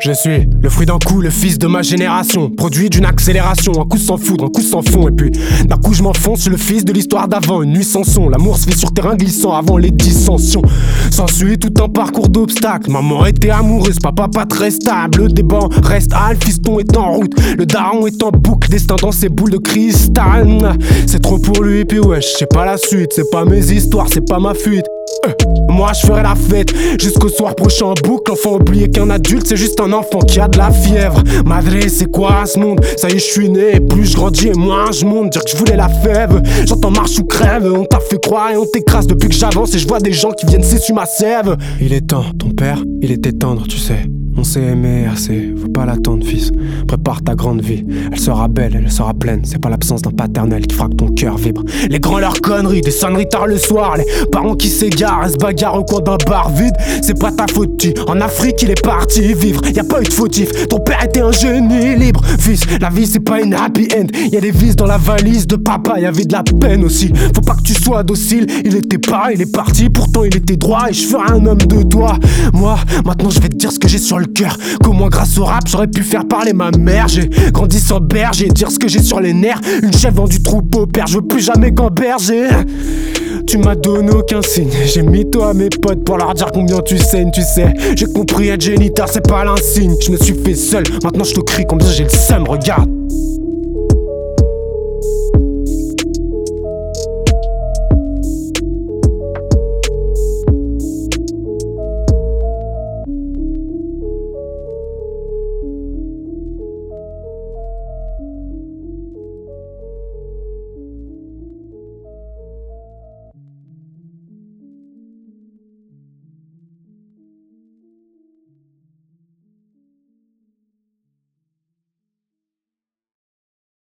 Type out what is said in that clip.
Je suis le fruit d'un coup, le fils de ma génération. Produit d'une accélération, un coup sans foudre, un coup sans fond. Et puis d'un coup je m'enfonce, le fils de l'histoire d'avant, une nuit sans son. L'amour se fait sur terrain glissant avant les dissensions. S'ensuit tout un parcours d'obstacles. Maman était amoureuse, papa pas très stable. Des bancs reste à le fiston est en route. Le daron est en boucle, destin dans ses boules de cristal. C'est trop pour lui, et puis ouais, je sais pas la suite. C'est pas mes histoires, c'est pas ma fuite. Euh, moi je ferai la fête jusqu'au soir prochain en boucle. Enfin, oublier qu'un adulte c'est juste un enfant qui a de la fièvre. Madre, c'est quoi ce monde? Ça y est, je suis né. plus je grandis et moins je monte. Dire que je voulais la fève. J'entends marche ou crève. On t'a fait croire et on t'écrase depuis que j'avance. Et je vois des gens qui viennent s'essuyer ma sève. Il est temps, ton père, il était tendre, tu sais. On s'est aimé assez, faut pas l'attendre, fils. Prépare ta grande vie, elle sera belle, elle sera pleine. C'est pas l'absence d'un paternel qui fera que ton cœur vibre. Les grands leurs conneries, des sonneries tard le soir, les parents qui s'égarent, se bagarrent au coin d'un bar vide. C'est pas ta faute, en Afrique il est parti vivre. Y a pas eu de fautif, ton père était un génie libre. Fils, la vie c'est pas une happy end. Y a des vis dans la valise de papa, y avait de la peine aussi. Faut pas que tu sois docile, il était pas, il est parti, pourtant il était droit et je ferai un homme de toi. Moi, maintenant je vais te dire ce que j'ai sur le cœur. Comment grâce au rap j'aurais pu faire parler ma mère. J'ai grandi sans berger, dire ce que j'ai sur les nerfs. Une chèvre du troupeau, père, je veux plus jamais qu'en berger. Tu m'as donné aucun signe. J'ai mis toi à mes potes pour leur dire combien tu saignes, tu sais. J'ai compris être géniteur, c'est pas l'insigne. Je me suis fait seul, maintenant je te crie combien j'ai le seum, regarde.